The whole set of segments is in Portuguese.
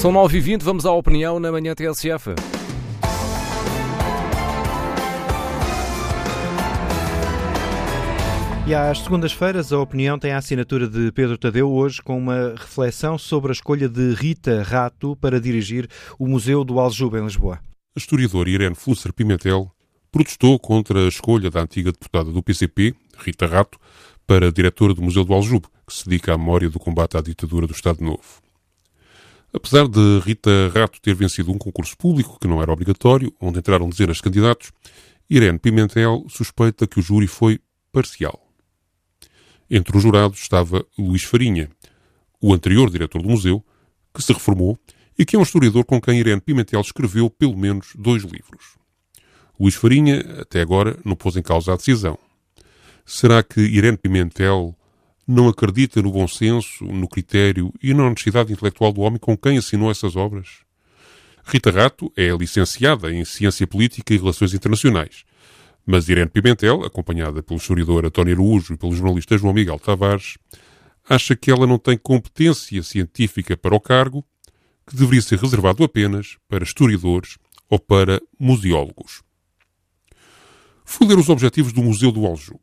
São 9h20, vamos à opinião na manhã TSF. E às segundas-feiras, a opinião tem a assinatura de Pedro Tadeu, hoje com uma reflexão sobre a escolha de Rita Rato para dirigir o Museu do Aljube em Lisboa. A historiadora Irene Flusser Pimentel protestou contra a escolha da antiga deputada do PCP, Rita Rato, para diretora do Museu do Aljube, que se dedica à memória do combate à ditadura do Estado Novo. Apesar de Rita Rato ter vencido um concurso público que não era obrigatório, onde entraram dezenas de candidatos, Irene Pimentel suspeita que o júri foi parcial. Entre os jurados estava Luís Farinha, o anterior diretor do museu, que se reformou e que é um historiador com quem Irene Pimentel escreveu pelo menos dois livros. Luís Farinha, até agora, não pôs em causa a decisão. Será que Irene Pimentel não acredita no bom senso, no critério e na honestidade intelectual do homem com quem assinou essas obras? Rita Rato é licenciada em Ciência Política e Relações Internacionais mas Irene Pimentel, acompanhada pelo historiador António Araújo e pelo jornalista João Miguel Tavares, acha que ela não tem competência científica para o cargo, que deveria ser reservado apenas para historiadores ou para museólogos. Fui ler os objetivos do Museu do Aljube.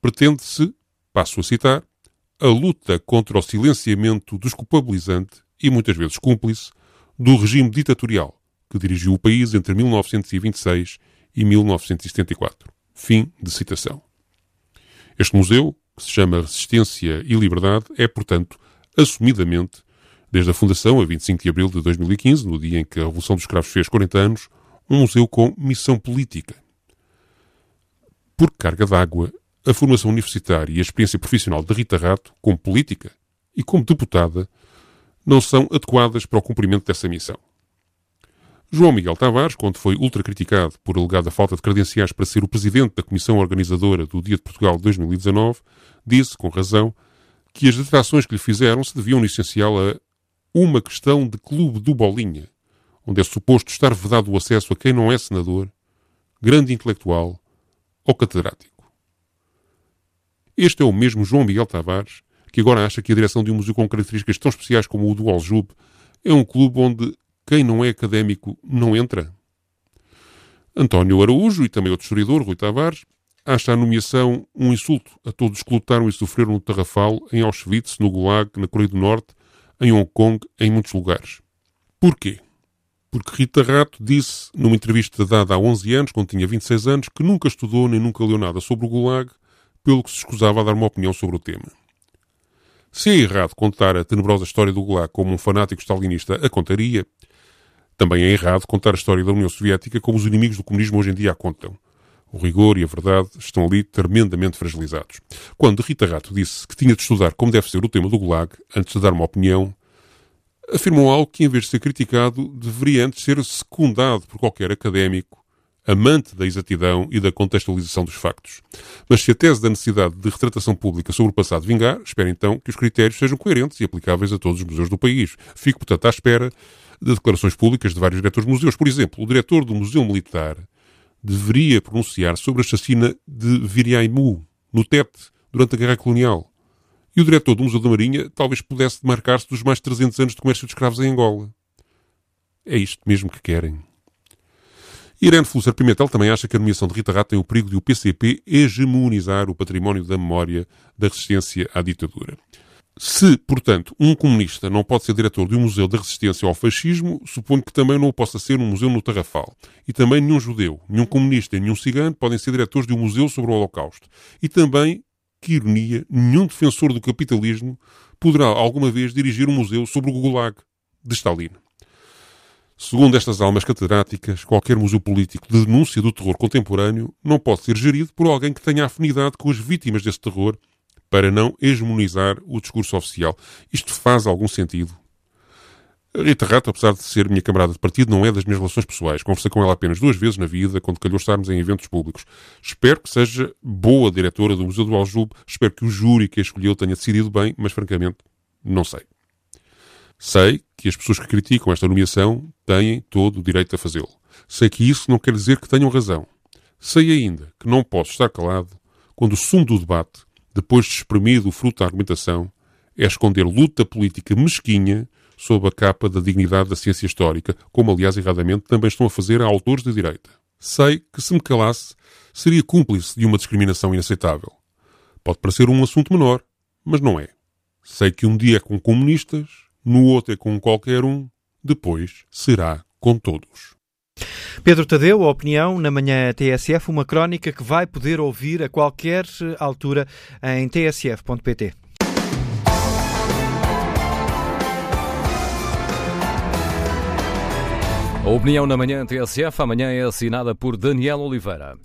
Pretende-se, passo a citar, a luta contra o silenciamento desculpabilizante e muitas vezes cúmplice do regime ditatorial que dirigiu o país entre 1926 e 1974. Fim de citação. Este museu, que se chama Resistência e Liberdade, é, portanto, assumidamente, desde a fundação, a 25 de abril de 2015, no dia em que a Revolução dos Escravos fez 40 anos, um museu com missão política. Por carga d'água, a formação universitária e a experiência profissional de Rita Rato, como política e como deputada, não são adequadas para o cumprimento dessa missão. João Miguel Tavares, quando foi ultra criticado por alegada falta de credenciais para ser o presidente da comissão organizadora do Dia de Portugal de 2019, disse, com razão, que as detrações que lhe fizeram se deviam, no essencial, a uma questão de clube do Bolinha, onde é suposto estar vedado o acesso a quem não é senador, grande intelectual ou catedrático. Este é o mesmo João Miguel Tavares que agora acha que a direção de um museu com características tão especiais como o do Aljube é um clube onde quem não é académico não entra? António Araújo e também outro historiador, Rui Tavares, acha a nomeação um insulto a todos que lutaram e sofreram no Tarrafal, em Auschwitz, no Gulag, na Coreia do Norte, em Hong Kong, em muitos lugares. Porquê? Porque Rita Rato disse, numa entrevista dada há 11 anos, quando tinha 26 anos, que nunca estudou nem nunca leu nada sobre o Gulag, pelo que se escusava a dar uma opinião sobre o tema. Se é errado contar a tenebrosa história do Gulag como um fanático stalinista a contaria, também é errado contar a história da União Soviética como os inimigos do comunismo hoje em dia a contam. O rigor e a verdade estão ali tremendamente fragilizados. Quando Rita Rato disse que tinha de estudar como deve ser o tema do Gulag, antes de dar uma opinião, afirmou algo que, em vez de ser criticado, deveria antes ser secundado por qualquer académico, amante da exatidão e da contextualização dos factos. Mas se a tese da necessidade de retratação pública sobre o passado vingar, espero então que os critérios sejam coerentes e aplicáveis a todos os museus do país. Fico, portanto, à espera de declarações públicas de vários diretores de museus. Por exemplo, o diretor do Museu Militar deveria pronunciar sobre a chacina de Viriaimu, no Tete, durante a Guerra Colonial. E o diretor do Museu da Marinha talvez pudesse demarcar-se dos mais de 300 anos de comércio de escravos em Angola. É isto mesmo que querem. Irene Flusser Pimentel também acha que a nomeação de Rita Rata tem o perigo de o PCP hegemonizar o património da memória da resistência à ditadura. Se, portanto, um comunista não pode ser diretor de um museu da resistência ao fascismo, suponho que também não o possa ser um museu no Tarrafal. E também nenhum judeu, nenhum comunista e nenhum cigano podem ser diretores de um museu sobre o Holocausto. E também, que ironia, nenhum defensor do capitalismo poderá alguma vez dirigir um museu sobre o Gulag de Stalin. Segundo estas almas catedráticas, qualquer museu político de denúncia do terror contemporâneo não pode ser gerido por alguém que tenha afinidade com as vítimas desse terror para não hegemonizar o discurso oficial. Isto faz algum sentido? Rita Rato, apesar de ser minha camarada de partido, não é das minhas relações pessoais. Conversei com ela apenas duas vezes na vida, quando calhou estarmos em eventos públicos. Espero que seja boa diretora do Museu do Aljube. Espero que o júri que a escolheu tenha decidido bem, mas francamente, não sei. Sei que as pessoas que criticam esta nomeação têm todo o direito a fazê-lo. Sei que isso não quer dizer que tenham razão. Sei ainda que não posso estar calado quando o sumo do debate depois de espremido o fruto da argumentação, é esconder luta política mesquinha sob a capa da dignidade da ciência histórica, como aliás erradamente também estão a fazer a autores de direita. Sei que se me calasse seria cúmplice de uma discriminação inaceitável. Pode parecer um assunto menor, mas não é. Sei que um dia é com comunistas, no outro é com qualquer um, depois será com todos. Pedro Tadeu, a opinião na manhã TSF, uma crónica que vai poder ouvir a qualquer altura em tsf.pt. A opinião na manhã TSF amanhã é assinada por Daniel Oliveira.